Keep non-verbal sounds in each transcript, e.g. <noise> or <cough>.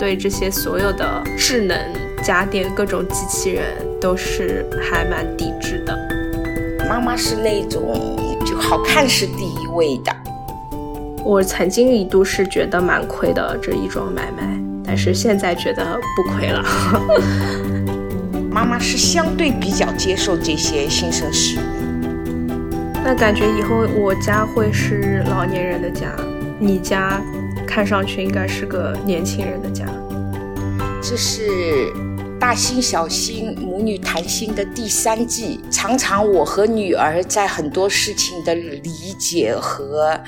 对这些所有的智能家电、各种机器人都是还蛮抵制的。妈妈是那种就好看是第一位的。我曾经一度是觉得蛮亏的这一桩买卖，但是现在觉得不亏了。<laughs> 妈妈是相对比较接受这些新生事物。<laughs> 那感觉以后我家会是老年人的家，你家？看上去应该是个年轻人的家。这是大心小心母女谈心的第三季。常常我和女儿在很多事情的理解和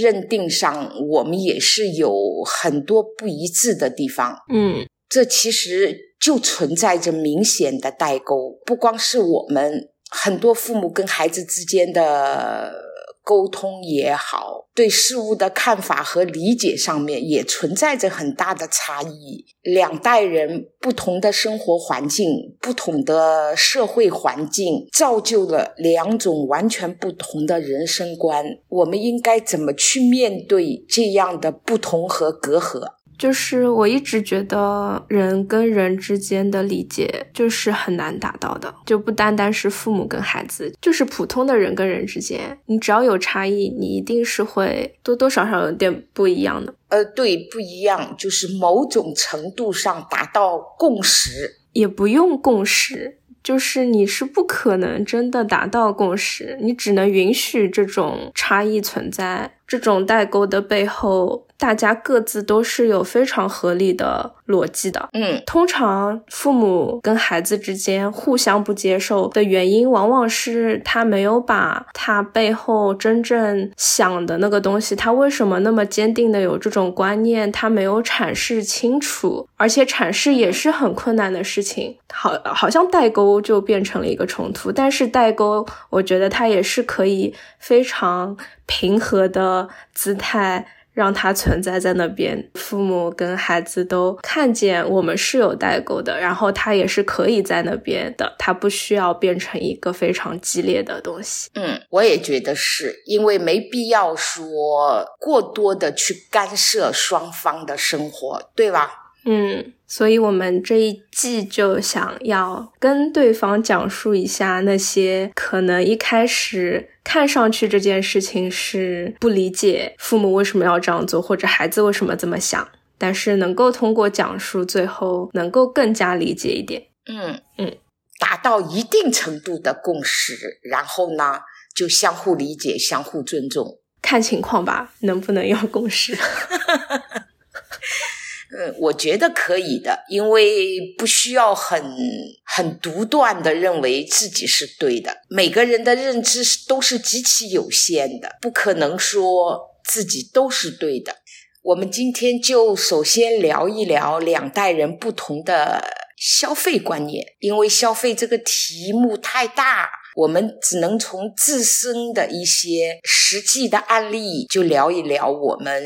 认定上，我们也是有很多不一致的地方。嗯，这其实就存在着明显的代沟。不光是我们，很多父母跟孩子之间的。沟通也好，对事物的看法和理解上面也存在着很大的差异。两代人不同的生活环境、不同的社会环境，造就了两种完全不同的人生观。我们应该怎么去面对这样的不同和隔阂？就是我一直觉得人跟人之间的理解就是很难达到的，就不单单是父母跟孩子，就是普通的人跟人之间，你只要有差异，你一定是会多多少少有点不一样的。呃，对，不一样，就是某种程度上达到共识，也不用共识，就是你是不可能真的达到共识，你只能允许这种差异存在，这种代沟的背后。大家各自都是有非常合理的逻辑的，嗯，通常父母跟孩子之间互相不接受的原因，往往是他没有把他背后真正想的那个东西，他为什么那么坚定的有这种观念，他没有阐释清楚，而且阐释也是很困难的事情，好，好像代沟就变成了一个冲突，但是代沟，我觉得它也是可以非常平和的姿态。让它存在在那边，父母跟孩子都看见我们是有代沟的，然后它也是可以在那边的，它不需要变成一个非常激烈的东西。嗯，我也觉得是因为没必要说过多的去干涉双方的生活，对吧？嗯，所以我们这一季就想要跟对方讲述一下那些可能一开始看上去这件事情是不理解父母为什么要这样做，或者孩子为什么这么想，但是能够通过讲述，最后能够更加理解一点。嗯嗯，达到一定程度的共识，然后呢，就相互理解、相互尊重，看情况吧，能不能有共识？<laughs> 嗯，我觉得可以的，因为不需要很很独断的认为自己是对的。每个人的认知都是极其有限的，不可能说自己都是对的。我们今天就首先聊一聊两代人不同的消费观念，因为消费这个题目太大。我们只能从自身的一些实际的案例，就聊一聊我们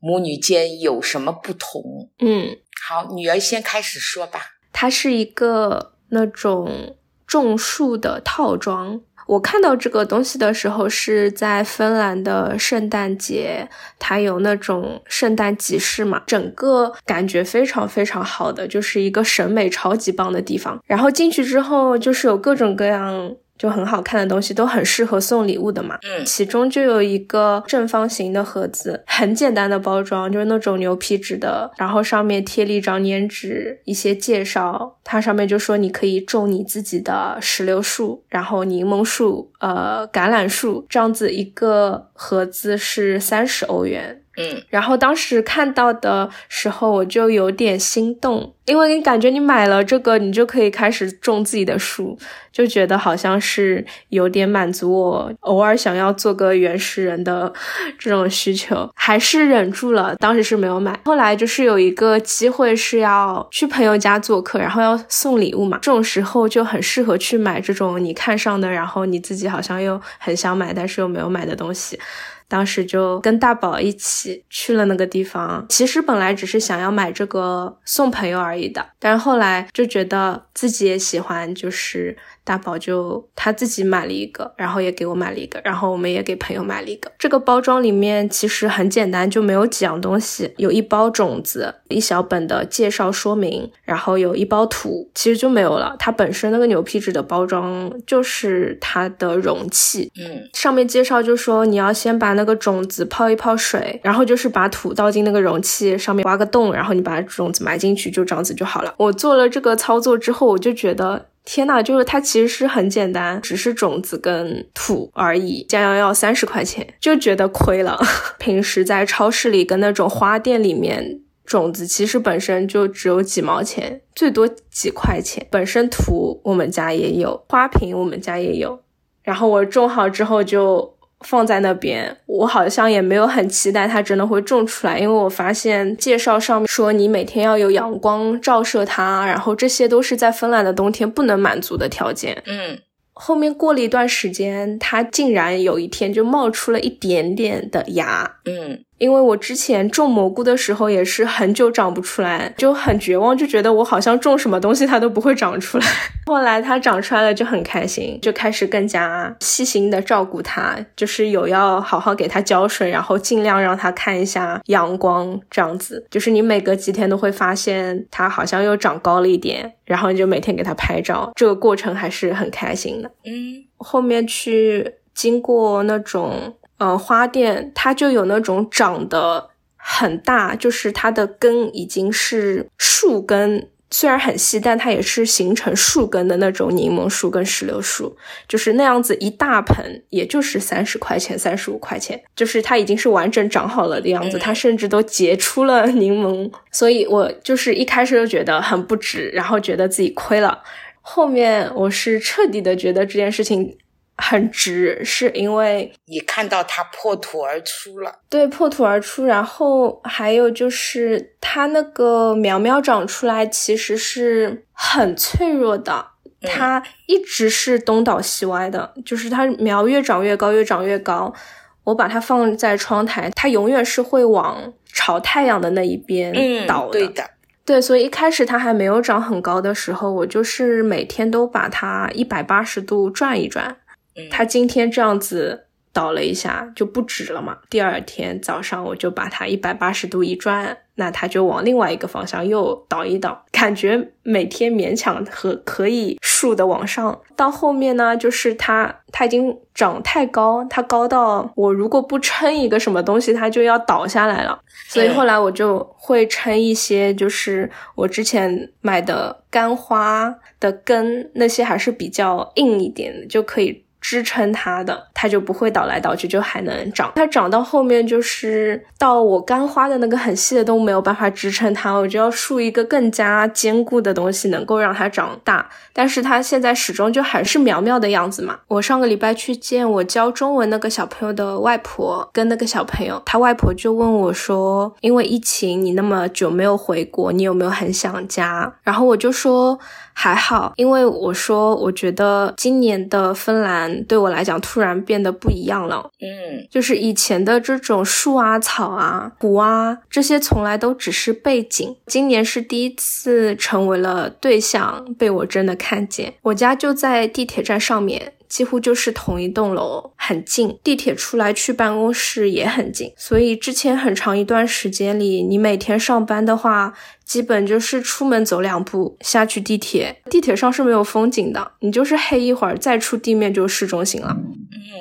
母女间有什么不同。嗯，好，女儿先开始说吧。它是一个那种种树的套装。我看到这个东西的时候是在芬兰的圣诞节，它有那种圣诞集市嘛，整个感觉非常非常好的，就是一个审美超级棒的地方。然后进去之后，就是有各种各样。就很好看的东西都很适合送礼物的嘛，嗯，其中就有一个正方形的盒子，很简单的包装，就是那种牛皮纸的，然后上面贴了一张粘纸，一些介绍，它上面就说你可以种你自己的石榴树，然后柠檬树，呃，橄榄树，这样子一个盒子是三十欧元。嗯，然后当时看到的时候，我就有点心动，因为你感觉你买了这个，你就可以开始种自己的树，就觉得好像是有点满足我偶尔想要做个原始人的 <laughs> 这种需求，还是忍住了，当时是没有买。后来就是有一个机会是要去朋友家做客，然后要送礼物嘛，这种时候就很适合去买这种你看上的，然后你自己好像又很想买，但是又没有买的东西。当时就跟大宝一起去了那个地方。其实本来只是想要买这个送朋友而已的，但是后来就觉得自己也喜欢，就是大宝就他自己买了一个，然后也给我买了一个，然后我们也给朋友买了一个。这个包装里面其实很简单，就没有几样东西，有一包种子，一小本的介绍说明，然后有一包土，其实就没有了。它本身那个牛皮纸的包装就是它的容器，嗯，上面介绍就说你要先把那个种子泡一泡水，然后就是把土倒进那个容器上面挖个洞，然后你把种子埋进去就长子就好了。我做了这个操作之后，我就觉得天呐，就是它其实是很简单，只是种子跟土而已，将要要三十块钱，就觉得亏了。<laughs> 平时在超市里跟那种花店里面。种子其实本身就只有几毛钱，最多几块钱。本身土我们家也有，花瓶我们家也有。然后我种好之后就放在那边，我好像也没有很期待它真的会种出来，因为我发现介绍上面说你每天要有阳光照射它，然后这些都是在芬兰的冬天不能满足的条件。嗯，后面过了一段时间，它竟然有一天就冒出了一点点的芽。嗯。因为我之前种蘑菇的时候也是很久长不出来，就很绝望，就觉得我好像种什么东西它都不会长出来。后来它长出来了就很开心，就开始更加细心的照顾它，就是有要好好给它浇水，然后尽量让它看一下阳光，这样子。就是你每隔几天都会发现它好像又长高了一点，然后你就每天给它拍照，这个过程还是很开心的。嗯，后面去经过那种。嗯，花店它就有那种长得很大，就是它的根已经是树根，虽然很细，但它也是形成树根的那种柠檬树跟石榴树，就是那样子一大盆，也就是三十块钱、三十五块钱，就是它已经是完整长好了的样子，它甚至都结出了柠檬，所以我就是一开始就觉得很不值，然后觉得自己亏了，后面我是彻底的觉得这件事情。很直，是因为你看到它破土而出了，对，破土而出。然后还有就是它那个苗苗长出来其实是很脆弱的，它一直是东倒西歪的，就是它苗越长越高，越长越高。我把它放在窗台，它永远是会往朝太阳的那一边倒的。对的，对，所以一开始它还没有长很高的时候，我就是每天都把它一百八十度转一转。它今天这样子倒了一下就不直了嘛。第二天早上我就把它一百八十度一转，那它就往另外一个方向又倒一倒，感觉每天勉强和可以竖的往上。到后面呢，就是它它已经长太高，它高到我如果不撑一个什么东西，它就要倒下来了。所以后来我就会撑一些，就是我之前买的干花的根，那些还是比较硬一点的，就可以。支撑它的，它就不会倒来倒去，就还能长。它长到后面就是到我干花的那个很细的都没有办法支撑它，我就要竖一个更加坚固的东西，能够让它长大。但是它现在始终就还是苗苗的样子嘛。我上个礼拜去见我教中文那个小朋友的外婆，跟那个小朋友，他外婆就问我说：“因为疫情，你那么久没有回国，你有没有很想家？”然后我就说。还好，因为我说，我觉得今年的芬兰对我来讲突然变得不一样了。嗯，就是以前的这种树啊、草啊、湖啊，这些从来都只是背景，今年是第一次成为了对象，被我真的看见。我家就在地铁站上面。几乎就是同一栋楼，很近，地铁出来去办公室也很近，所以之前很长一段时间里，你每天上班的话，基本就是出门走两步，下去地铁，地铁上是没有风景的，你就是黑一会儿，再出地面就市中心了。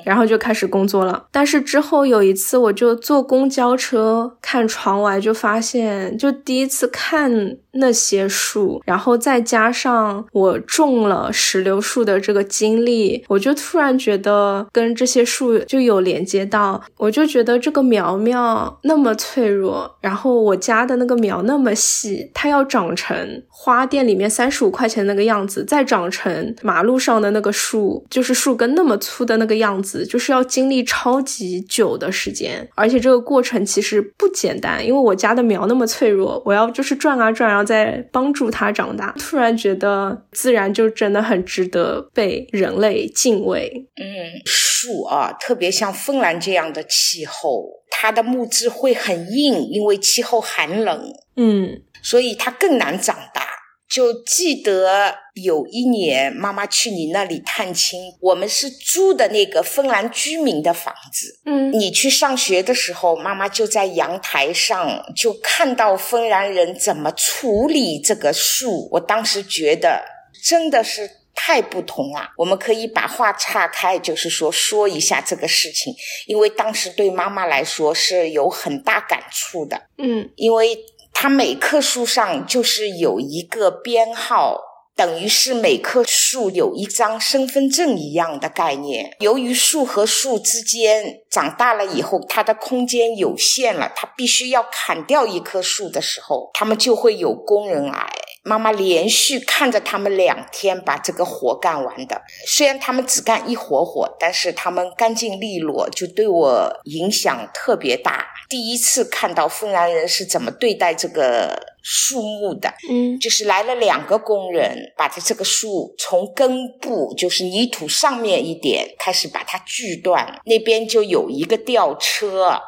然后就开始工作了，但是之后有一次，我就坐公交车看窗外，就发现，就第一次看那些树，然后再加上我种了石榴树的这个经历，我就突然觉得跟这些树就有连接到，我就觉得这个苗苗那么脆弱，然后我家的那个苗那么细，它要长成花店里面三十五块钱那个样子，再长成马路上的那个树，就是树根那么粗的那个样子。子，就是要经历超级久的时间，而且这个过程其实不简单。因为我家的苗那么脆弱，我要就是转啊转，然后再帮助它长大。突然觉得自然就真的很值得被人类敬畏。嗯，树啊，特别像芬兰这样的气候，它的木质会很硬，因为气候寒冷。嗯，所以它更难长大。就记得有一年，妈妈去你那里探亲，我们是租的那个芬兰居民的房子。嗯，你去上学的时候，妈妈就在阳台上就看到芬兰人怎么处理这个树。我当时觉得真的是太不同了。我们可以把话岔开，就是说说一下这个事情，因为当时对妈妈来说是有很大感触的。嗯，因为。它每棵树上就是有一个编号，等于是每棵树有一张身份证一样的概念。由于树和树之间长大了以后，它的空间有限了，它必须要砍掉一棵树的时候，他们就会有工人来。妈妈连续看着他们两天把这个活干完的，虽然他们只干一活活，但是他们干净利落，就对我影响特别大。第一次看到芬兰人是怎么对待这个树木的，嗯，就是来了两个工人，把它这个树从根部，就是泥土上面一点开始把它锯断，那边就有一个吊车。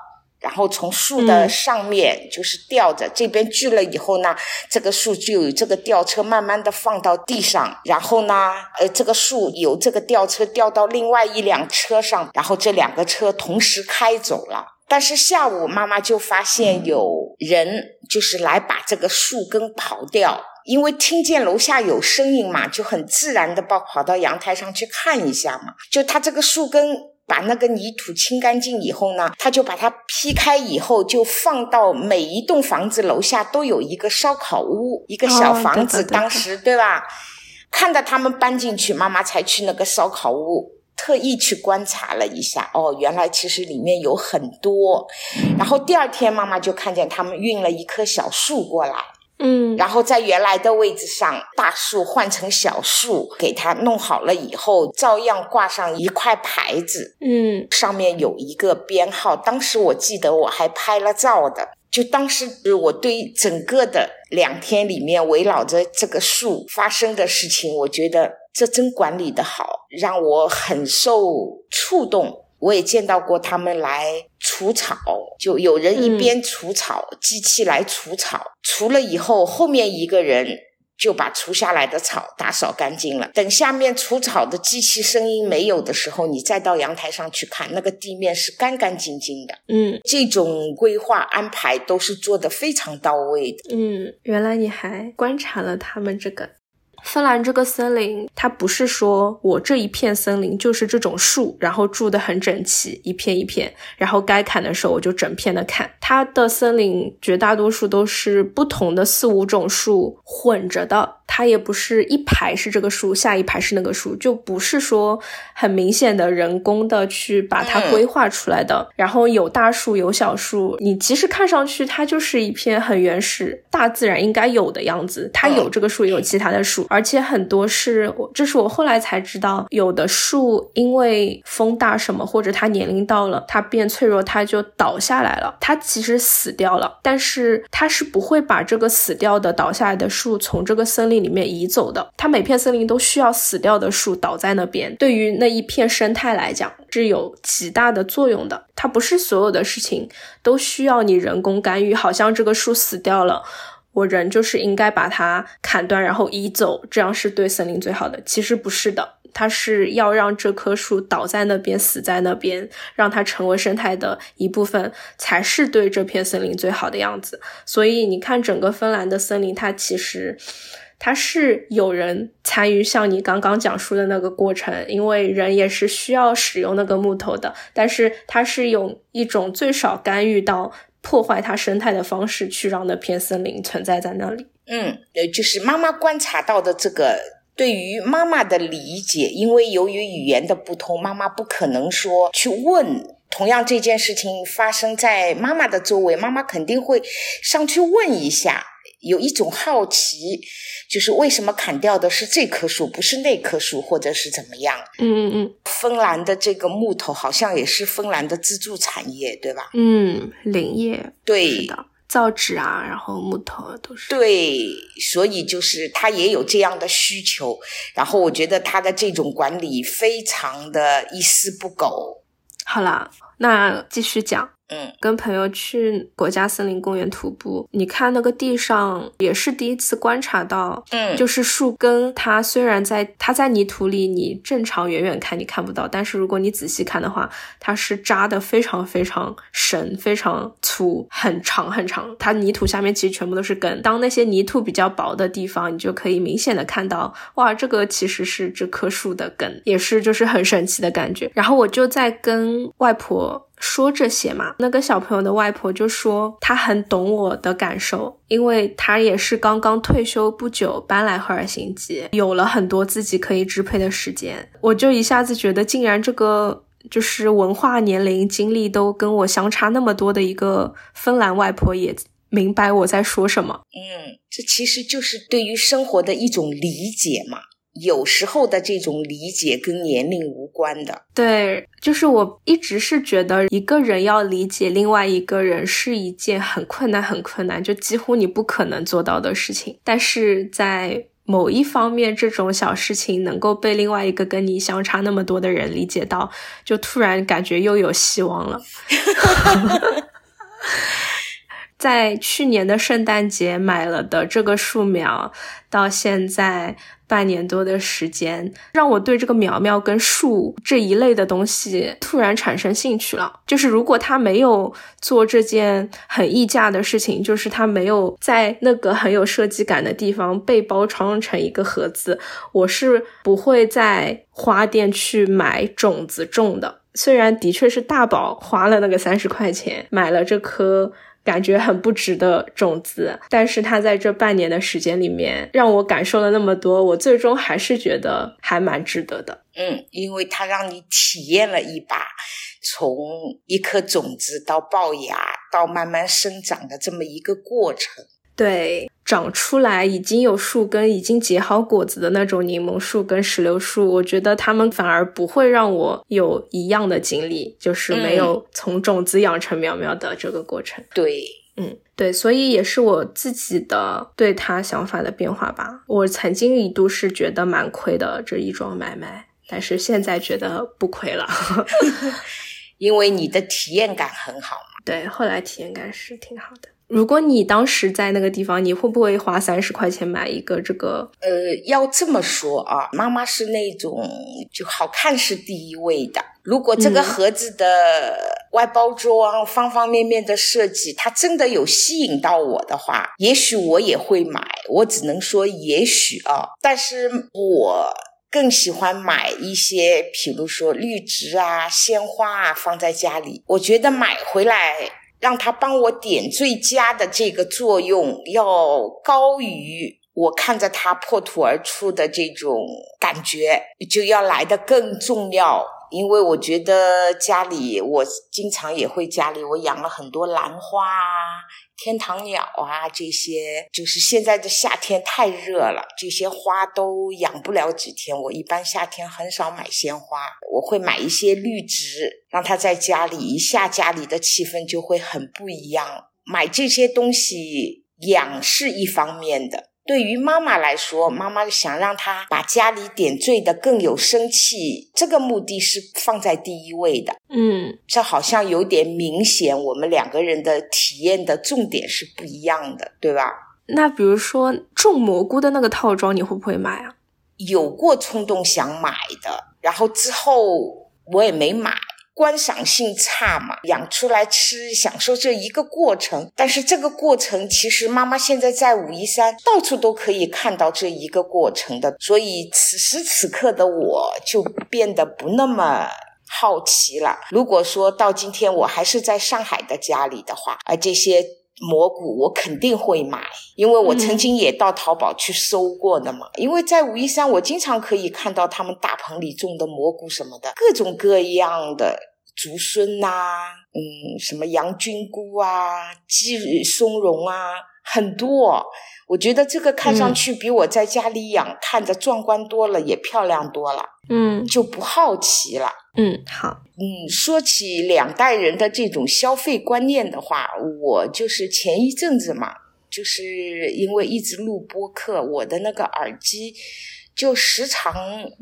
然后从树的上面就是吊着，这边锯了以后呢，这个树就有这个吊车慢慢的放到地上，然后呢，呃，这个树由这个吊车吊到另外一辆车上，然后这两个车同时开走了。但是下午妈妈就发现有人就是来把这个树根刨掉，因为听见楼下有声音嘛，就很自然的跑跑到阳台上去看一下嘛，就它这个树根。把那个泥土清干净以后呢，他就把它劈开以后，就放到每一栋房子楼下都有一个烧烤屋，一个小房子。当时对吧？看到他们搬进去，妈妈才去那个烧烤屋，特意去观察了一下。哦，原来其实里面有很多。然后第二天，妈妈就看见他们运了一棵小树过来。嗯，然后在原来的位置上，大树换成小树，给它弄好了以后，照样挂上一块牌子，嗯，上面有一个编号。当时我记得我还拍了照的，就当时我对整个的两天里面围绕着这个树发生的事情，我觉得这真管理的好，让我很受触动。我也见到过他们来除草，就有人一边除草，机器来除草，除了以后，后面一个人就把除下来的草打扫干净了。等下面除草的机器声音没有的时候，你再到阳台上去看，那个地面是干干净净的。嗯，这种规划安排都是做的非常到位的。嗯，原来你还观察了他们这个。芬兰这个森林，它不是说我这一片森林就是这种树，然后住的很整齐，一片一片，然后该砍的时候我就整片的砍。它的森林绝大多数都是不同的四五种树混着的。它也不是一排是这个树，下一排是那个树，就不是说很明显的人工的去把它规划出来的。然后有大树有小树，你其实看上去它就是一片很原始、大自然应该有的样子。它有这个树，也有其他的树，而且很多是，这是我后来才知道，有的树因为风大什么，或者它年龄到了，它变脆弱，它就倒下来了。它其实死掉了，但是它是不会把这个死掉的倒下来的树从这个森林。里面移走的，它每片森林都需要死掉的树倒在那边，对于那一片生态来讲是有极大的作用的。它不是所有的事情都需要你人工干预，好像这个树死掉了，我人就是应该把它砍断然后移走，这样是对森林最好的。其实不是的。它是要让这棵树倒在那边，死在那边，让它成为生态的一部分，才是对这片森林最好的样子。所以你看，整个芬兰的森林，它其实它是有人参与，像你刚刚讲述的那个过程，因为人也是需要使用那个木头的，但是它是用一种最少干预到破坏它生态的方式，去让那片森林存在在那里。嗯，呃，就是妈妈观察到的这个。对于妈妈的理解，因为由于语言的不通，妈妈不可能说去问。同样这件事情发生在妈妈的周围，妈妈肯定会上去问一下，有一种好奇，就是为什么砍掉的是这棵树，不是那棵树，或者是怎么样？嗯嗯嗯芬兰的这个木头好像也是芬兰的支柱产业，对吧？嗯，林业对的，造纸啊，然后木头都是。对，所以就是他也有这样的需求，然后我觉得他的这种管理非常的一丝不苟。好啦，那继续讲。嗯，跟朋友去国家森林公园徒步，你看那个地上也是第一次观察到，嗯就是树根，它虽然在它在泥土里，你正常远远看你看不到，但是如果你仔细看的话，它是扎的非常非常深、非常粗、很长很长。它泥土下面其实全部都是根，当那些泥土比较薄的地方，你就可以明显的看到，哇，这个其实是这棵树的根，也是就是很神奇的感觉。然后我就在跟外婆。说这些嘛，那个小朋友的外婆就说她很懂我的感受，因为她也是刚刚退休不久，搬来赫尔辛基，有了很多自己可以支配的时间。我就一下子觉得，竟然这个就是文化、年龄、经历都跟我相差那么多的一个芬兰外婆也明白我在说什么。嗯，这其实就是对于生活的一种理解嘛。有时候的这种理解跟年龄无关的，对，就是我一直是觉得一个人要理解另外一个人是一件很困难、很困难，就几乎你不可能做到的事情。但是在某一方面，这种小事情能够被另外一个跟你相差那么多的人理解到，就突然感觉又有希望了。<laughs> <laughs> 在去年的圣诞节买了的这个树苗，到现在半年多的时间，让我对这个苗苗跟树这一类的东西突然产生兴趣了。就是如果他没有做这件很溢价的事情，就是他没有在那个很有设计感的地方被包装成一个盒子，我是不会在花店去买种子种的。虽然的确是大宝花了那个三十块钱买了这棵。感觉很不值的种子，但是它在这半年的时间里面，让我感受了那么多，我最终还是觉得还蛮值得的。嗯，因为它让你体验了一把从一颗种子到爆芽到慢慢生长的这么一个过程。对，长出来已经有树根、已经结好果子的那种柠檬树跟石榴树，我觉得它们反而不会让我有一样的经历，就是没有从种子养成苗苗的这个过程。对，嗯，对，所以也是我自己的对他想法的变化吧。我曾经一度是觉得蛮亏的这一桩买卖，但是现在觉得不亏了 <laughs> <laughs> 因为你的体验感很好嘛。对，后来体验感是挺好的。如果你当时在那个地方，你会不会花三十块钱买一个这个？呃，要这么说啊，妈妈是那种就好看是第一位的。如果这个盒子的外包装、方方面面的设计，它真的有吸引到我的话，也许我也会买。我只能说也许啊，但是我更喜欢买一些，比如说绿植啊、鲜花啊，放在家里。我觉得买回来。让它帮我点缀家的这个作用要高于我看着它破土而出的这种感觉，就要来的更重要。因为我觉得家里，我经常也会家里，我养了很多兰花、天堂鸟啊这些。就是现在的夏天太热了，这些花都养不了几天。我一般夏天很少买鲜花，我会买一些绿植，让它在家里，一下家里的气氛就会很不一样。买这些东西养是一方面的。对于妈妈来说，妈妈想让她把家里点缀的更有生气，这个目的是放在第一位的。嗯，这好像有点明显，我们两个人的体验的重点是不一样的，对吧？那比如说种蘑菇的那个套装，你会不会买啊？有过冲动想买的，然后之后我也没买。观赏性差嘛，养出来吃，享受这一个过程。但是这个过程，其实妈妈现在在武夷山到处都可以看到这一个过程的，所以此时此刻的我就变得不那么好奇了。如果说到今天我还是在上海的家里的话，而这些蘑菇我肯定会买，因为我曾经也到淘宝去搜过的嘛。因为在武夷山，我经常可以看到他们大棚里种的蘑菇什么的，各种各样的竹荪呐、嗯，什么洋菌菇啊、鸡松茸啊，很多。我觉得这个看上去比我在家里养看着壮观多了，也漂亮多了。嗯就不好奇了。嗯，好，嗯，说起两代人的这种消费观念的话，我就是前一阵子嘛，就是因为一直录播客，我的那个耳机就时常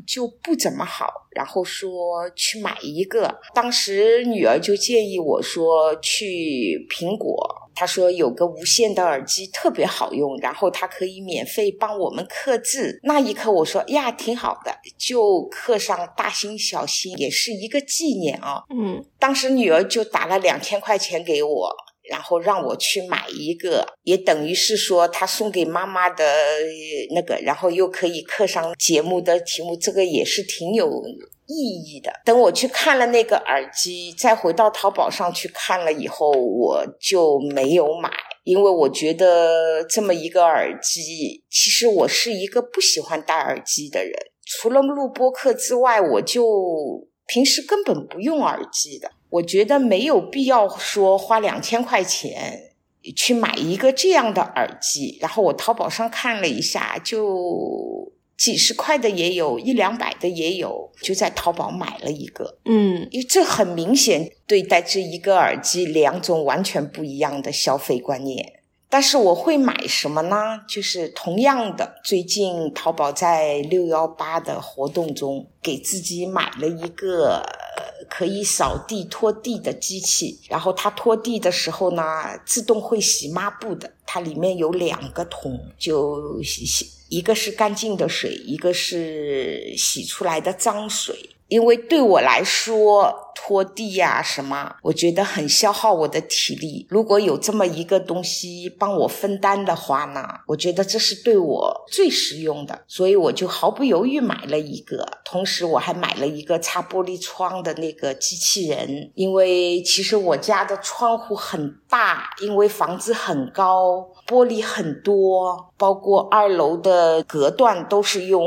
就不怎么好，然后说去买一个。当时女儿就建议我说去苹果。她说有个无线的耳机特别好用，然后他可以免费帮我们刻字。那一刻我说呀，挺好的，就刻上大星小星，也是一个纪念啊。嗯当时女儿就打了两千块钱给我，然后让我去买一个，也等于是说他送给妈妈的呃那个，然后又可以刻上节目的题目，这个也是挺有意义的。等我去看了那个耳机，再回到淘宝上去看了以后，我就没有买。因为我觉得这么一个耳机，其实我是一个不喜欢戴耳机的人。除了录播课之外，我就平时根本不用耳机的。我觉得没有必要说花两千块钱去买一个这样的耳机。然后我淘宝上看了一下，就几十块的也有，一两百的也有，就在淘宝买了一个。嗯因为这很明显对待这一个耳机两种完全不一样的消费观念。但是我会买什么呢？就是同样的，最近淘宝在六幺八的活动中，给自己买了一个呃可以扫地拖地的机器，然后它拖地的时候呢，自动会洗抹布的。它里面有两个桶，就洗洗，一个是干净的水，一个是洗出来的脏水。因为对我来说，拖地呀、什么，我觉得很消耗我的体力。如果有这么一个东西帮我分担的话呢，我觉得这是对我最实用的，所以我就毫不犹豫买了一个。同时，我还买了一个擦玻璃窗的那个机器人，因为其实我家的窗户很大，因为房子很高，玻璃很多，包括二楼的隔断都是用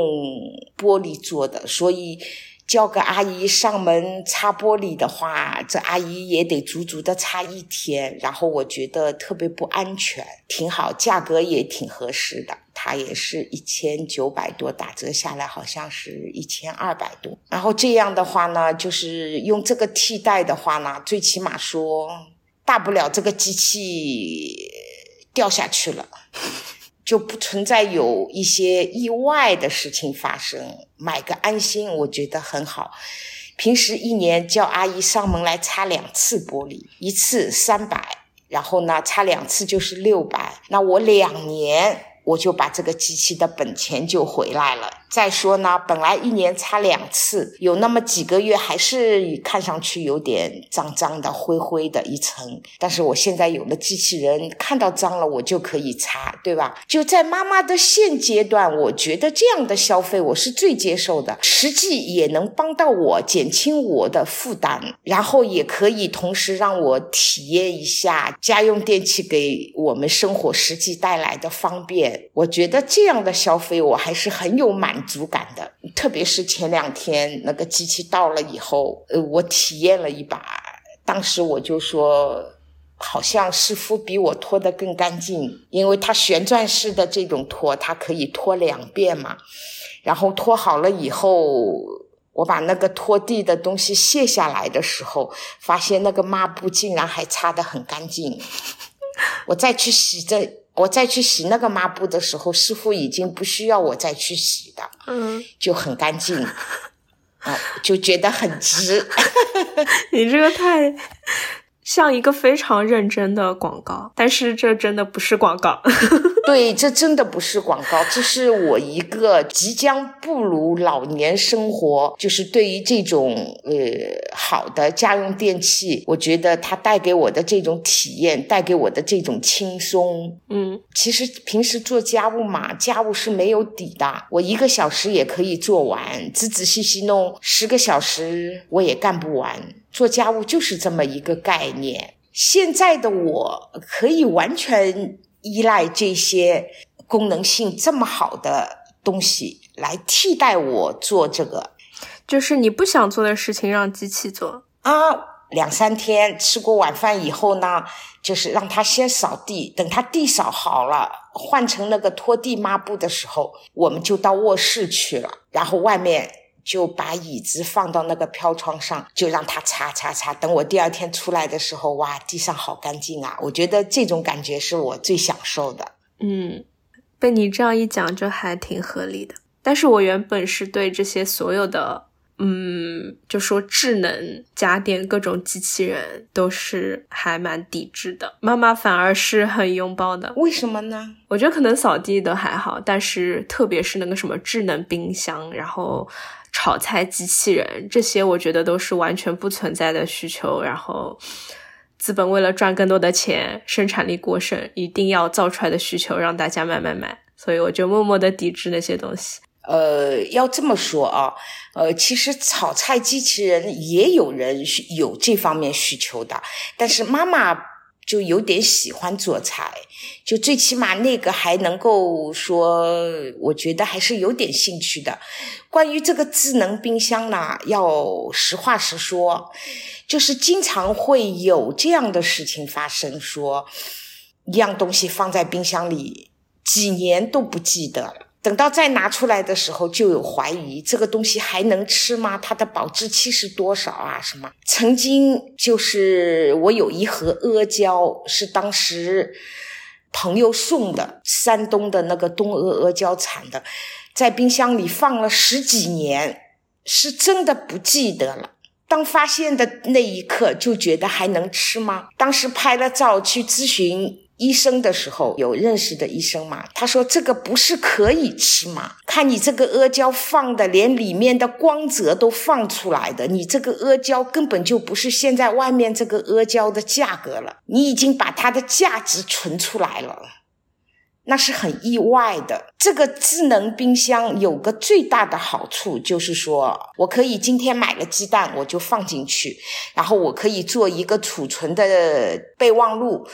玻璃做的，所以。叫个阿姨上门擦玻璃的话，这阿姨也得足足的擦一天，然后我觉得特别不安全，挺好，价格也挺合适的，它也是一千九百多，打折下来好像是一千二百多。然后这样的话呢，就是用这个替代的话呢，最起码说，大不了这个机器掉下去了。<laughs> 就不存在有一些意外的事情发生，买个安心，我觉得很好。平时一年叫阿姨上门来擦两次玻璃，一次三百，然后呢擦两次就是六百，那我两年我就把这个机器的本钱就回来了。再说呢，本来一年擦两次，有那么几个月还是看上去有点脏脏的、灰灰的一层。但是我现在有了机器人，看到脏了我就可以擦，对吧？就在妈妈的现阶段，我觉得这样的消费我是最接受的，实际也能帮到我减轻我的负担，然后也可以同时让我体验一下家用电器给我们生活实际带来的方便。我觉得这样的消费我还是很有满。满足感的，特别是前两天那个机器到了以后，呃，我体验了一把，当时我就说，好像似乎比我拖得更干净，因为它旋转式的这种拖，它可以拖两遍嘛，然后拖好了以后，我把那个拖地的东西卸下来的时候，发现那个抹布竟然还擦得很干净，我再去洗这。我再去洗那个抹布的时候，师傅已经不需要我再去洗的，嗯，就很干净，<laughs> 啊，就觉得很值。你这个太像一个非常认真的广告，但是这真的不是广告。<laughs> 对，这真的不是广告，这是我一个即将步入老年生活，就是对于这种呃好的家用电器，我觉得它带给我的这种体验，带给我的这种轻松。嗯，其实平时做家务嘛，家务是没有底的，我一个小时也可以做完，仔仔细细弄十个小时我也干不完。做家务就是这么一个概念。现在的我可以完全。依赖这些功能性这么好的东西来替代我做这个，就是你不想做的事情让机器做啊！两三天，吃过晚饭以后呢，就是让他先扫地，等他地扫好了，换成那个拖地抹布的时候，我们就到卧室去了，然后外面就把椅子放到那个飘窗上，就让它擦擦擦。等我第二天出来的时候，哇，地上好干净啊！我觉得这种感觉是我最享受的。嗯，被你这样一讲，就还挺合理的。但是我原本是对这些所有的，嗯，就说智能家电、各种机器人都是还蛮抵制的。妈妈反而是很拥抱的，为什么呢？我觉得可能扫地都还好，但是特别是那个什么智能冰箱，然后炒菜机器人这些，我觉得都是完全不存在的需求。然后资本为了赚更多的钱，生产力过剩，一定要造出来的需求，让大家买买买，所以我就默默的抵制那些东西。呃，要这么说啊，呃，其实炒菜机器人也有人有这方面需求的，但是妈妈就有点喜欢做菜，就最起码那个还能够说，我觉得还是有点兴趣的。关于这个智能冰箱呢，要实话实说，就是经常会有这样的事情发生，说一样东西放在冰箱里几年都不记得了。等到再拿出来的时候，就有怀疑这个东西还能吃吗？它的保质期是多少啊？什么？曾经就是我有一盒阿胶，是当时朋友送的，山东的那个东阿阿胶产的，在冰箱里放了十几年，是真的不记得了。当发现的那一刻，就觉得还能吃吗？当时拍了照去咨询。医生的时候有认识的医生嘛？他说这个不是可以吃吗？看你这个阿胶放的，连里面的光泽都放出来的，你这个阿胶根本就不是现在外面这个阿胶的价格了，你已经把它的价值存出来了，那是很意外的。这个智能冰箱有个最大的好处就是说，我可以今天买了鸡蛋，我就放进去，然后我可以做一个储存的备忘录。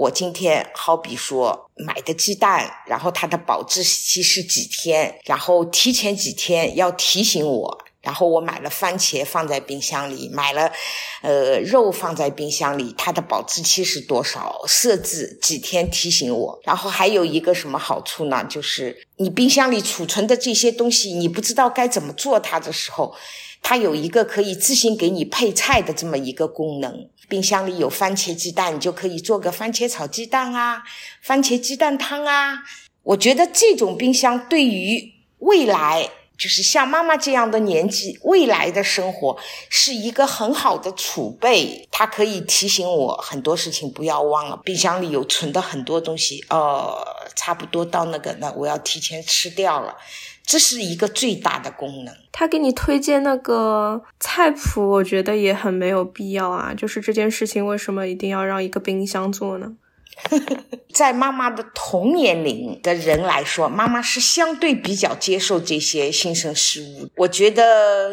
我今天好比说买的鸡蛋，然后它的保质期是几天，然后提前几天要提醒我。然后我买了番茄放在冰箱里，买了呃肉放在冰箱里，它的保质期是多少？设置几天提醒我。然后还有一个什么好处呢？就是你冰箱里储存的这些东西，你不知道该怎么做它的时候。它有一个可以自行给你配菜的这么一个功能，冰箱里有番茄鸡蛋，你就可以做个番茄炒鸡蛋啊，番茄鸡蛋汤啊。我觉得这种冰箱对于未来，就是像妈妈这样的年纪，未来的生活是一个很好的储备。它可以提醒我很多事情，不要忘了冰箱里有存的很多东西，呃，差不多到那个，那我要提前吃掉了。这是一个最大的功能。他给你推荐那个菜谱，我觉得也很没有必要啊。就是这件事情，为什么一定要让一个冰箱做呢？<laughs> 在妈妈的同年龄的人来说，妈妈是相对比较接受这些新生事物。我觉得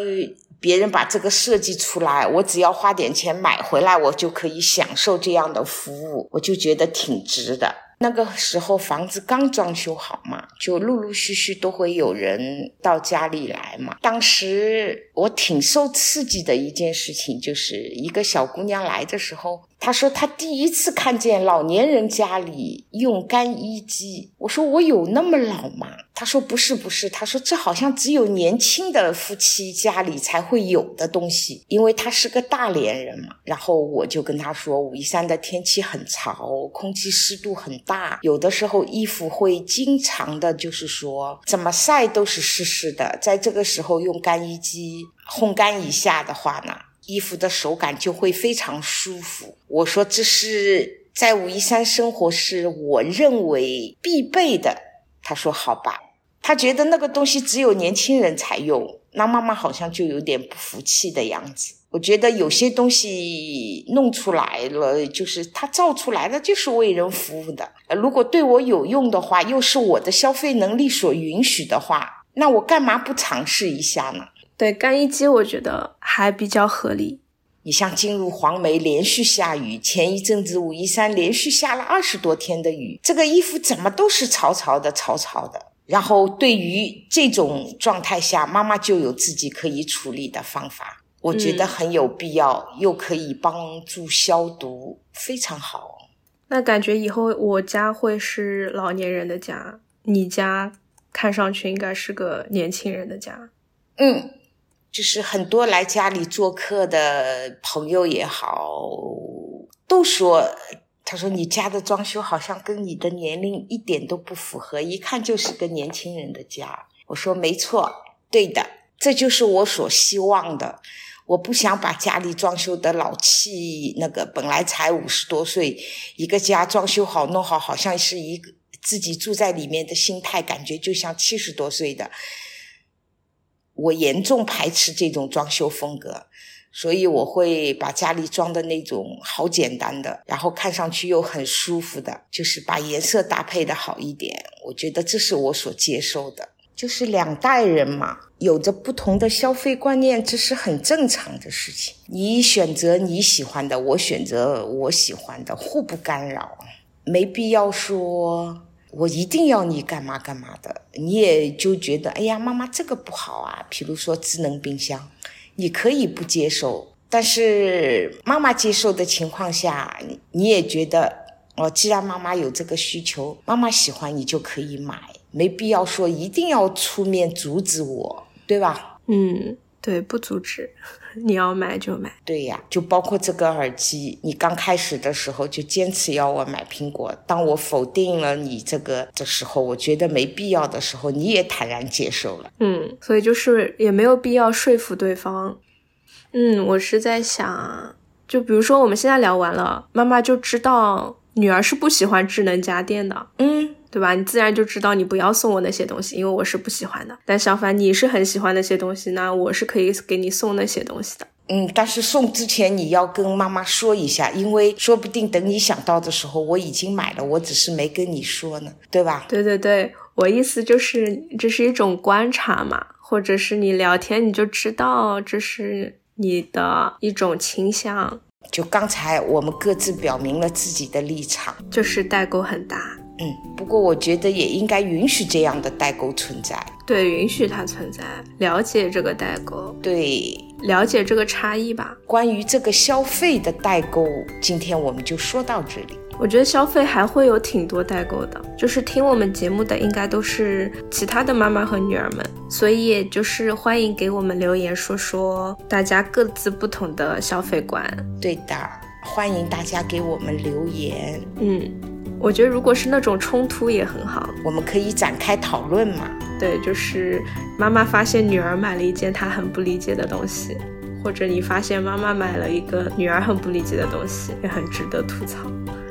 别人把这个设计出来，我只要花点钱买回来，我就可以享受这样的服务，我就觉得挺值的。那个时候房子刚装修好嘛，就陆陆续续都会有人到家里来嘛。当时我挺受刺激的一件事情，就是一个小姑娘来的时候。她说她第一次看见老年人家里用干衣机。我说我有那么老吗？他说不是不是。他说这好像只有年轻的夫妻家里才会有的东西，因为他是个大连人嘛。然后我就跟他说，武夷山的天气很潮，空气湿度很大，有的时候衣服会经常的，就是说怎么晒都是湿湿的。在这个时候用干衣机烘干一下的话呢？衣服的手感就会非常舒服。我说这是在武夷山生活是我认为必备的。他说好吧，他觉得那个东西只有年轻人才用。那妈妈好像就有点不服气的样子。我觉得有些东西弄出来了，就是它造出来的就是为人服务的。如果对我有用的话，又是我的消费能力所允许的话，那我干嘛不尝试一下呢？对干衣机，我觉得还比较合理。你像进入黄梅连续下雨，前一阵子武夷山连续下了二十多天的雨，这个衣服怎么都是潮潮的、潮潮的。然后对于这种状态下，妈妈就有自己可以处理的方法。我觉得很有必要，又可以帮助消毒，非常好。那感觉以后我家会是老年人的家，你家看上去应该是个年轻人的家。嗯，就是很多来家里做客的朋友也好，都说，他说你家的装修好像跟你的年龄一点都不符合，一看就是个年轻人的家。我说没错，对的，这就是我所希望的。我不想把家里装修的老气，那个本来才五十多岁，一个家装修好弄好，好像是一个自己住在里面的心态，感觉就像七十多岁的。我严重排斥这种装修风格，所以我会把家里装的那种好简单的，然后看上去又很舒服的，就是把颜色搭配的好一点。我觉得这是我所接受的。就是两代人嘛，有着不同的消费观念，这是很正常的事情。你选择你喜欢的，我选择我喜欢的，互不干扰，没必要说我一定要你干嘛干嘛的。你也就觉得，哎呀，妈妈这个不好啊。比如说智能冰箱，你可以不接受，但是妈妈接受的情况下，你也觉得，哦，既然妈妈有这个需求，妈妈喜欢，你就可以买。没必要说一定要出面阻止我，对吧？嗯，对，不阻止，你要买就买。对呀，就包括这个耳机，你刚开始的时候就坚持要我买苹果，当我否定了你这个的时候，我觉得没必要的时候，你也坦然接受了。嗯，所以就是也没有必要说服对方。嗯，我是在想，就比如说我们现在聊完了，妈妈就知道女儿是不喜欢智能家电的。嗯。对吧？你自然就知道你不要送我那些东西，因为我是不喜欢的。但相反，你是很喜欢那些东西，那我是可以给你送那些东西的。嗯，但是送之前你要跟妈妈说一下，因为说不定等你想到的时候，我已经买了，我只是没跟你说呢，对吧？对对对，我意思就是这是一种观察嘛，或者是你聊天你就知道这是你的一种倾向。就刚才我们各自表明了自己的立场，就是代沟很大。嗯，不过我觉得也应该允许这样的代沟存在。对，允许它存在，了解这个代沟，对，了解这个差异吧。关于这个消费的代沟，今天我们就说到这里。我觉得消费还会有挺多代沟的，就是听我们节目的应该都是其他的妈妈和女儿们，所以也就是欢迎给我们留言说说大家各自不同的消费观。对的，欢迎大家给我们留言。嗯。我觉得如果是那种冲突也很好，我们可以展开讨论嘛。对，就是妈妈发现女儿买了一件她很不理解的东西，或者你发现妈妈买了一个女儿很不理解的东西，也很值得吐槽。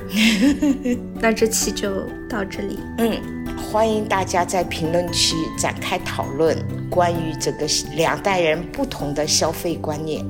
<laughs> 那这期就到这里。嗯，欢迎大家在评论区展开讨论关于这个两代人不同的消费观念。